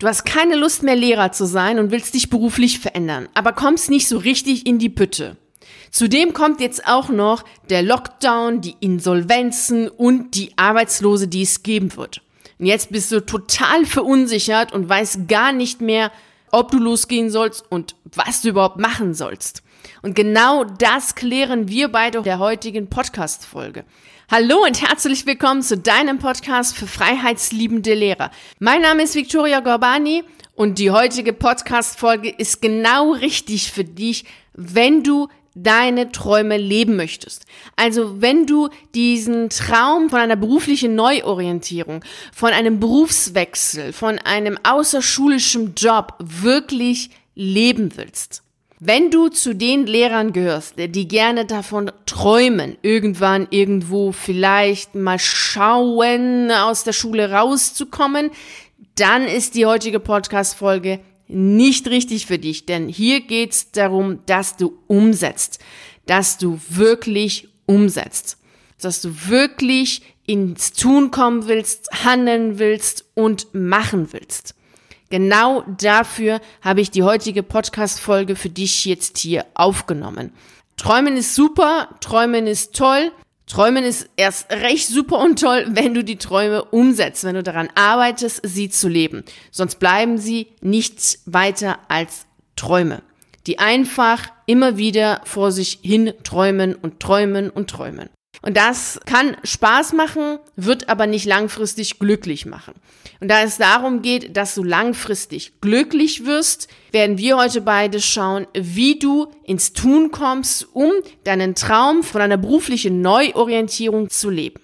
Du hast keine Lust mehr Lehrer zu sein und willst dich beruflich verändern, aber kommst nicht so richtig in die Bütte. Zudem kommt jetzt auch noch der Lockdown, die Insolvenzen und die Arbeitslose, die es geben wird. Und jetzt bist du total verunsichert und weißt gar nicht mehr, ob du losgehen sollst und was du überhaupt machen sollst. Und genau das klären wir beide der heutigen Podcast-Folge. Hallo und herzlich willkommen zu deinem Podcast für freiheitsliebende Lehrer. Mein Name ist Victoria Gorbani und die heutige Podcast-Folge ist genau richtig für dich, wenn du deine Träume leben möchtest. Also wenn du diesen Traum von einer beruflichen Neuorientierung, von einem Berufswechsel, von einem außerschulischen Job wirklich leben willst. Wenn du zu den Lehrern gehörst, die gerne davon träumen, irgendwann irgendwo vielleicht mal schauen, aus der Schule rauszukommen, dann ist die heutige Podcast-Folge nicht richtig für dich, denn hier geht's darum, dass du umsetzt, dass du wirklich umsetzt, dass du wirklich ins Tun kommen willst, handeln willst und machen willst. Genau dafür habe ich die heutige Podcast-Folge für dich jetzt hier aufgenommen. Träumen ist super, Träumen ist toll, Träumen ist erst recht super und toll, wenn du die Träume umsetzt, wenn du daran arbeitest, sie zu leben. Sonst bleiben sie nichts weiter als Träume, die einfach immer wieder vor sich hin träumen und träumen und träumen. Und das kann Spaß machen, wird aber nicht langfristig glücklich machen. Und da es darum geht, dass du langfristig glücklich wirst, werden wir heute beide schauen, wie du ins Tun kommst, um deinen Traum von einer beruflichen Neuorientierung zu leben.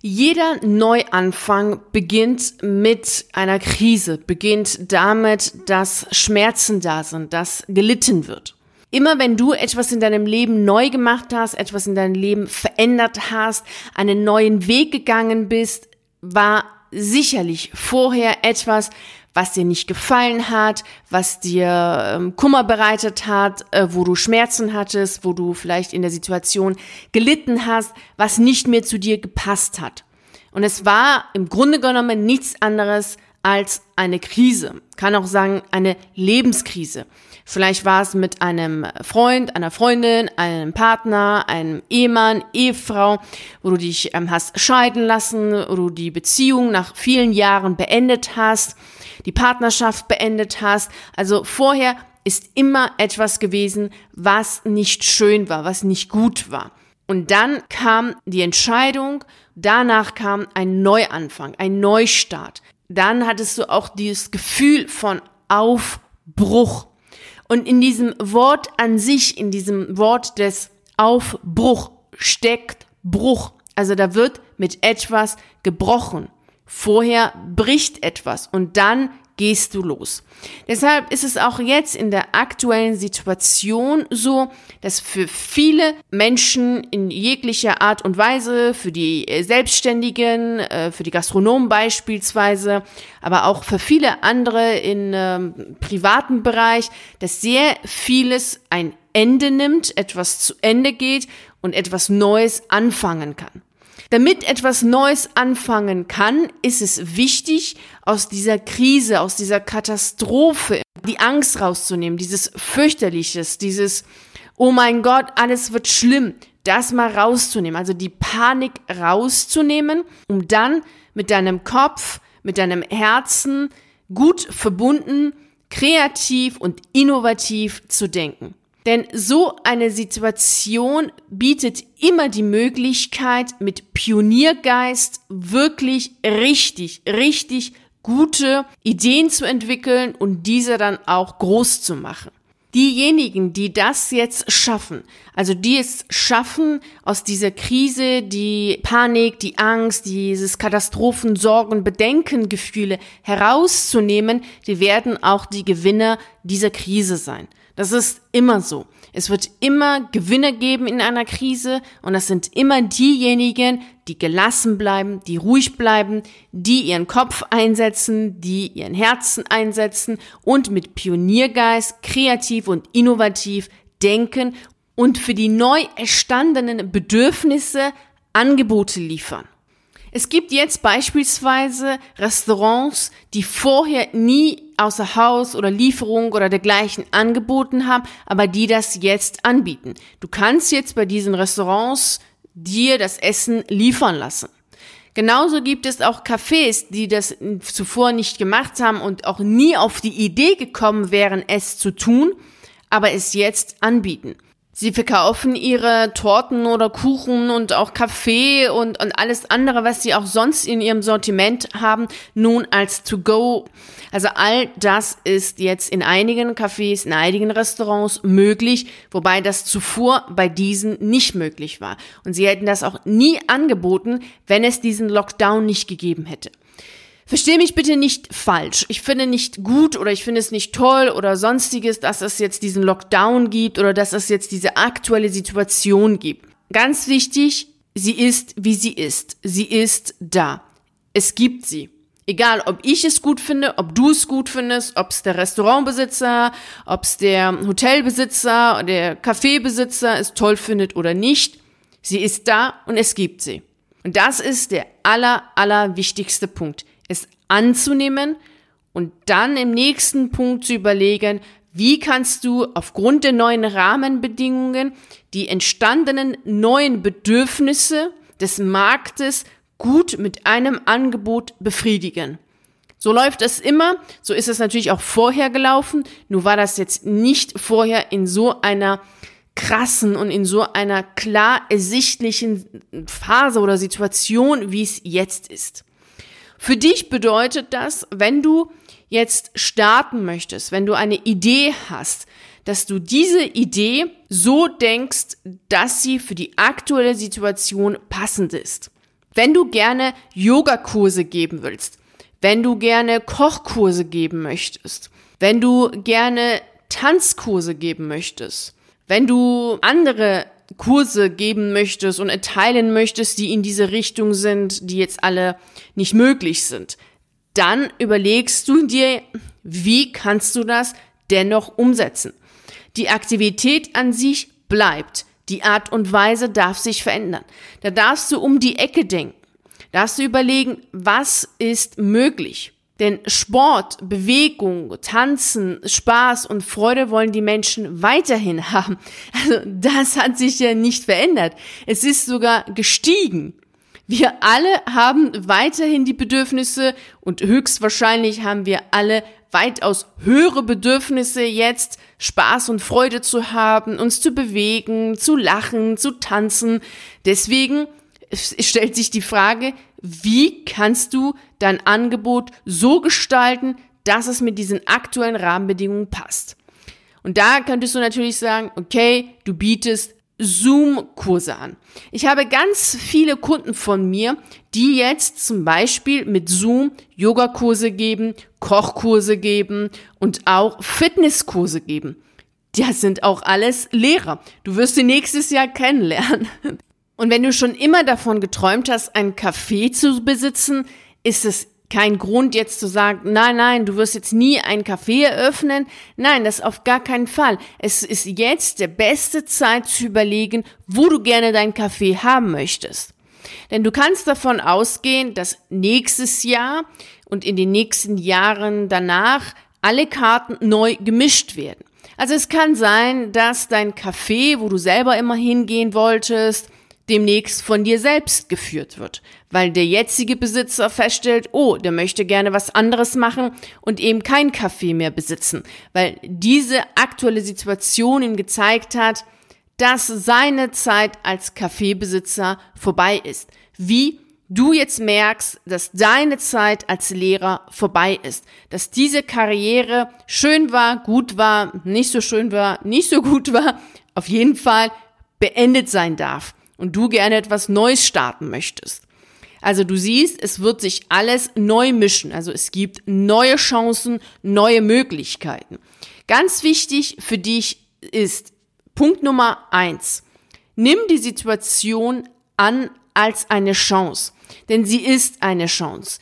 Jeder Neuanfang beginnt mit einer Krise, beginnt damit, dass Schmerzen da sind, dass gelitten wird. Immer wenn du etwas in deinem Leben neu gemacht hast, etwas in deinem Leben verändert hast, einen neuen Weg gegangen bist, war sicherlich vorher etwas, was dir nicht gefallen hat, was dir ähm, Kummer bereitet hat, äh, wo du Schmerzen hattest, wo du vielleicht in der Situation gelitten hast, was nicht mehr zu dir gepasst hat. Und es war im Grunde genommen nichts anderes als eine Krise. Kann auch sagen, eine Lebenskrise. Vielleicht war es mit einem Freund, einer Freundin, einem Partner, einem Ehemann, Ehefrau, wo du dich ähm, hast scheiden lassen, wo du die Beziehung nach vielen Jahren beendet hast, die Partnerschaft beendet hast. Also vorher ist immer etwas gewesen, was nicht schön war, was nicht gut war. Und dann kam die Entscheidung, danach kam ein Neuanfang, ein Neustart. Dann hattest du auch dieses Gefühl von Aufbruch. Und in diesem Wort an sich, in diesem Wort des Aufbruch steckt Bruch. Also da wird mit etwas gebrochen. Vorher bricht etwas und dann gehst du los. Deshalb ist es auch jetzt in der aktuellen Situation so, dass für viele Menschen in jeglicher Art und Weise, für die Selbstständigen, äh, für die Gastronomen beispielsweise, aber auch für viele andere in ähm, privaten Bereich, dass sehr vieles ein Ende nimmt, etwas zu Ende geht und etwas Neues anfangen kann. Damit etwas Neues anfangen kann, ist es wichtig, aus dieser Krise, aus dieser Katastrophe die Angst rauszunehmen, dieses fürchterliches, dieses, oh mein Gott, alles wird schlimm, das mal rauszunehmen, also die Panik rauszunehmen, um dann mit deinem Kopf, mit deinem Herzen gut verbunden, kreativ und innovativ zu denken. Denn so eine Situation bietet immer die Möglichkeit, mit Pioniergeist wirklich richtig, richtig gute Ideen zu entwickeln und diese dann auch groß zu machen. Diejenigen, die das jetzt schaffen, also die es schaffen, aus dieser Krise die Panik, die Angst, dieses Katastrophen, Sorgen, Bedenkengefühle herauszunehmen, die werden auch die Gewinner dieser Krise sein. Das ist immer so. Es wird immer Gewinner geben in einer Krise und das sind immer diejenigen, die gelassen bleiben, die ruhig bleiben, die ihren Kopf einsetzen, die ihren Herzen einsetzen und mit Pioniergeist kreativ und innovativ denken und für die neu erstandenen Bedürfnisse Angebote liefern. Es gibt jetzt beispielsweise Restaurants, die vorher nie außer Haus oder Lieferung oder dergleichen angeboten haben, aber die das jetzt anbieten. Du kannst jetzt bei diesen Restaurants dir das Essen liefern lassen. Genauso gibt es auch Cafés, die das zuvor nicht gemacht haben und auch nie auf die Idee gekommen wären, es zu tun, aber es jetzt anbieten. Sie verkaufen ihre Torten oder Kuchen und auch Kaffee und, und alles andere, was sie auch sonst in ihrem Sortiment haben, nun als To-Go. Also all das ist jetzt in einigen Cafés, in einigen Restaurants möglich, wobei das zuvor bei diesen nicht möglich war. Und sie hätten das auch nie angeboten, wenn es diesen Lockdown nicht gegeben hätte. Versteh mich bitte nicht falsch. Ich finde nicht gut oder ich finde es nicht toll oder sonstiges, dass es jetzt diesen Lockdown gibt oder dass es jetzt diese aktuelle Situation gibt. Ganz wichtig, sie ist, wie sie ist. Sie ist da. Es gibt sie. Egal, ob ich es gut finde, ob du es gut findest, ob es der Restaurantbesitzer, ob es der Hotelbesitzer, der Kaffeebesitzer es toll findet oder nicht. Sie ist da und es gibt sie. Und das ist der aller, aller wichtigste Punkt es anzunehmen und dann im nächsten Punkt zu überlegen, wie kannst du aufgrund der neuen Rahmenbedingungen die entstandenen neuen Bedürfnisse des Marktes gut mit einem Angebot befriedigen. So läuft es immer, so ist es natürlich auch vorher gelaufen, nur war das jetzt nicht vorher in so einer krassen und in so einer klar ersichtlichen Phase oder Situation, wie es jetzt ist. Für dich bedeutet das, wenn du jetzt starten möchtest, wenn du eine Idee hast, dass du diese Idee so denkst, dass sie für die aktuelle Situation passend ist. Wenn du gerne Yogakurse geben willst, wenn du gerne Kochkurse geben möchtest, wenn du gerne Tanzkurse geben möchtest, wenn du andere Kurse geben möchtest und erteilen möchtest, die in diese Richtung sind, die jetzt alle nicht möglich sind, dann überlegst du dir, wie kannst du das dennoch umsetzen. Die Aktivität an sich bleibt. Die Art und Weise darf sich verändern. Da darfst du um die Ecke denken. Darfst du überlegen, was ist möglich? Denn Sport, Bewegung, Tanzen, Spaß und Freude wollen die Menschen weiterhin haben. Also das hat sich ja nicht verändert. Es ist sogar gestiegen. Wir alle haben weiterhin die Bedürfnisse und höchstwahrscheinlich haben wir alle weitaus höhere Bedürfnisse jetzt, Spaß und Freude zu haben, uns zu bewegen, zu lachen, zu tanzen. Deswegen stellt sich die Frage, wie kannst du dein Angebot so gestalten, dass es mit diesen aktuellen Rahmenbedingungen passt. Und da könntest du natürlich sagen, okay, du bietest Zoom-Kurse an. Ich habe ganz viele Kunden von mir, die jetzt zum Beispiel mit Zoom Yogakurse geben, Kochkurse geben und auch Fitnesskurse geben. Das sind auch alles Lehrer. Du wirst sie nächstes Jahr kennenlernen. Und wenn du schon immer davon geträumt hast, ein Café zu besitzen, ist es kein Grund jetzt zu sagen, nein, nein, du wirst jetzt nie ein Café eröffnen. Nein, das auf gar keinen Fall. Es ist jetzt der beste Zeit zu überlegen, wo du gerne dein Café haben möchtest. Denn du kannst davon ausgehen, dass nächstes Jahr und in den nächsten Jahren danach alle Karten neu gemischt werden. Also es kann sein, dass dein Café, wo du selber immer hingehen wolltest, demnächst von dir selbst geführt wird, weil der jetzige Besitzer feststellt, oh, der möchte gerne was anderes machen und eben kein Kaffee mehr besitzen, weil diese aktuelle Situation ihm gezeigt hat, dass seine Zeit als Kaffeebesitzer vorbei ist. Wie du jetzt merkst, dass deine Zeit als Lehrer vorbei ist, dass diese Karriere schön war, gut war, nicht so schön war, nicht so gut war, auf jeden Fall beendet sein darf und du gerne etwas Neues starten möchtest. Also du siehst, es wird sich alles neu mischen. Also es gibt neue Chancen, neue Möglichkeiten. Ganz wichtig für dich ist Punkt Nummer eins. Nimm die Situation an als eine Chance, denn sie ist eine Chance.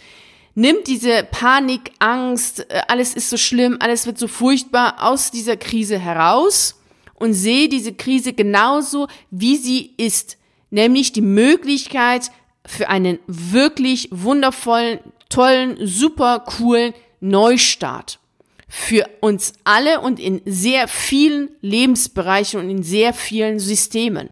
Nimm diese Panik, Angst, äh, alles ist so schlimm, alles wird so furchtbar aus dieser Krise heraus und sehe diese Krise genauso, wie sie ist nämlich die Möglichkeit für einen wirklich wundervollen, tollen, super coolen Neustart. für uns alle und in sehr vielen Lebensbereichen und in sehr vielen Systemen.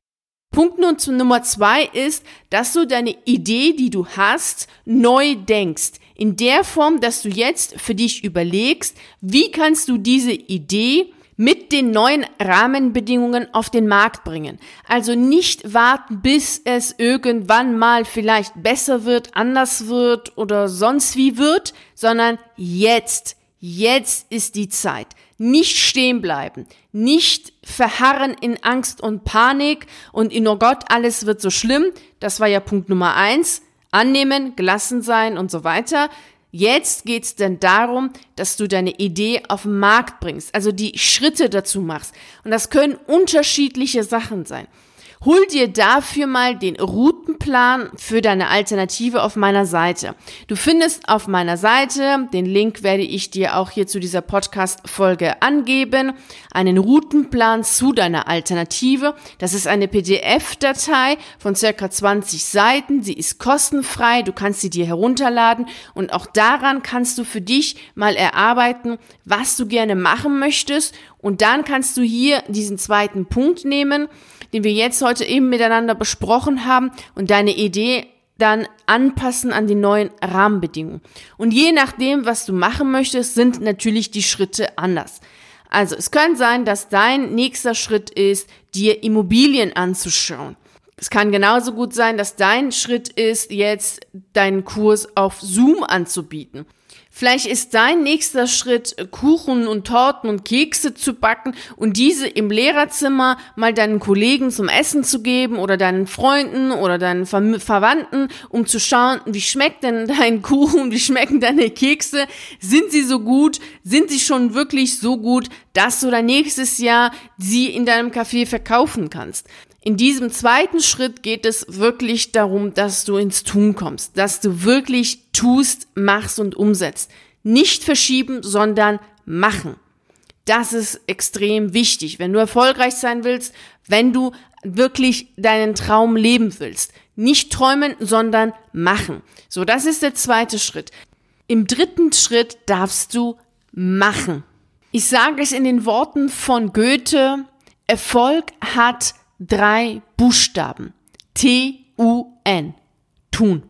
Punkt Nummer zwei ist, dass du deine Idee, die du hast, neu denkst. In der Form, dass du jetzt für dich überlegst, wie kannst du diese Idee mit den neuen Rahmenbedingungen auf den Markt bringen. Also nicht warten, bis es irgendwann mal vielleicht besser wird, anders wird oder sonst wie wird, sondern jetzt. Jetzt ist die Zeit. Nicht stehen bleiben, nicht verharren in Angst und Panik und in oh Gott, alles wird so schlimm. Das war ja Punkt Nummer eins. Annehmen, gelassen sein und so weiter. Jetzt geht's denn darum, dass du deine Idee auf den Markt bringst, also die Schritte dazu machst. Und das können unterschiedliche Sachen sein. Hol dir dafür mal den Routenplan für deine Alternative auf meiner Seite. Du findest auf meiner Seite, den Link werde ich dir auch hier zu dieser Podcast-Folge angeben, einen Routenplan zu deiner Alternative. Das ist eine PDF-Datei von circa 20 Seiten. Sie ist kostenfrei. Du kannst sie dir herunterladen und auch daran kannst du für dich mal erarbeiten, was du gerne machen möchtest. Und dann kannst du hier diesen zweiten Punkt nehmen den wir jetzt heute eben miteinander besprochen haben und deine Idee dann anpassen an die neuen Rahmenbedingungen. Und je nachdem, was du machen möchtest, sind natürlich die Schritte anders. Also es kann sein, dass dein nächster Schritt ist, dir Immobilien anzuschauen. Es kann genauso gut sein, dass dein Schritt ist, jetzt deinen Kurs auf Zoom anzubieten. Vielleicht ist dein nächster Schritt, Kuchen und Torten und Kekse zu backen und diese im Lehrerzimmer mal deinen Kollegen zum Essen zu geben oder deinen Freunden oder deinen Ver Verwandten, um zu schauen, wie schmeckt denn dein Kuchen, wie schmecken deine Kekse, sind sie so gut, sind sie schon wirklich so gut, dass du dann nächstes Jahr sie in deinem Café verkaufen kannst. In diesem zweiten Schritt geht es wirklich darum, dass du ins Tun kommst, dass du wirklich tust, machst und umsetzt. Nicht verschieben, sondern machen. Das ist extrem wichtig, wenn du erfolgreich sein willst, wenn du wirklich deinen Traum leben willst. Nicht träumen, sondern machen. So, das ist der zweite Schritt. Im dritten Schritt darfst du machen. Ich sage es in den Worten von Goethe, Erfolg hat drei Buchstaben. T-U-N. Tun.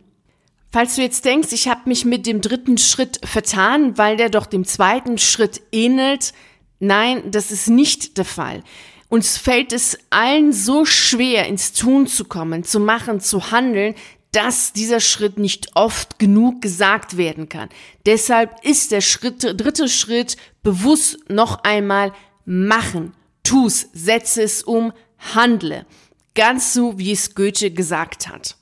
Falls du jetzt denkst, ich habe mich mit dem dritten Schritt vertan, weil der doch dem zweiten Schritt ähnelt, nein, das ist nicht der Fall. Uns fällt es allen so schwer, ins Tun zu kommen, zu machen, zu handeln, dass dieser Schritt nicht oft genug gesagt werden kann. Deshalb ist der Schritt, dritte Schritt bewusst noch einmal machen. Tu's, setze es um, handle, ganz so wie es Goethe gesagt hat.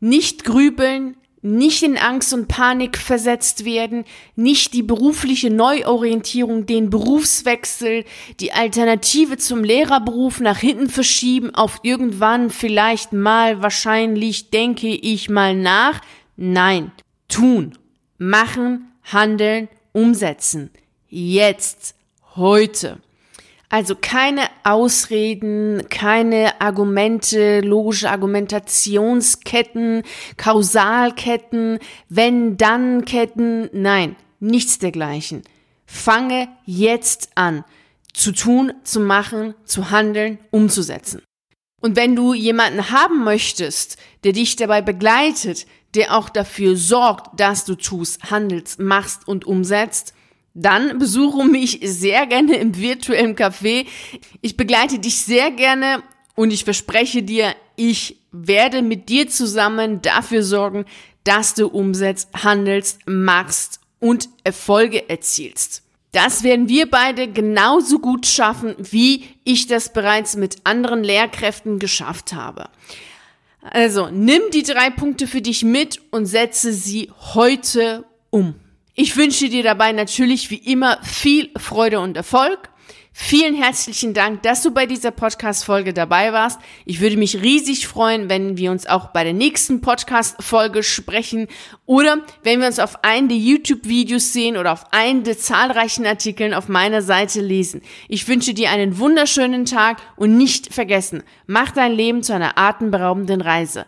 Nicht grübeln, nicht in Angst und Panik versetzt werden, nicht die berufliche Neuorientierung, den Berufswechsel, die Alternative zum Lehrerberuf nach hinten verschieben, auf irgendwann vielleicht mal, wahrscheinlich denke ich mal nach. Nein, tun, machen, handeln, umsetzen. Jetzt, heute. Also keine Ausreden, keine Argumente, logische Argumentationsketten, Kausalketten, wenn-dann-Ketten. Nein, nichts dergleichen. Fange jetzt an, zu tun, zu machen, zu handeln, umzusetzen. Und wenn du jemanden haben möchtest, der dich dabei begleitet, der auch dafür sorgt, dass du tust, handelst, machst und umsetzt, dann besuche mich sehr gerne im virtuellen Café. Ich begleite dich sehr gerne und ich verspreche dir, ich werde mit dir zusammen dafür sorgen, dass du umsetzt, handelst, machst und Erfolge erzielst. Das werden wir beide genauso gut schaffen, wie ich das bereits mit anderen Lehrkräften geschafft habe. Also nimm die drei Punkte für dich mit und setze sie heute um. Ich wünsche dir dabei natürlich wie immer viel Freude und Erfolg. Vielen herzlichen Dank, dass du bei dieser Podcast-Folge dabei warst. Ich würde mich riesig freuen, wenn wir uns auch bei der nächsten Podcast-Folge sprechen oder wenn wir uns auf einen der YouTube-Videos sehen oder auf einen der zahlreichen Artikeln auf meiner Seite lesen. Ich wünsche dir einen wunderschönen Tag und nicht vergessen, mach dein Leben zu einer atemberaubenden Reise.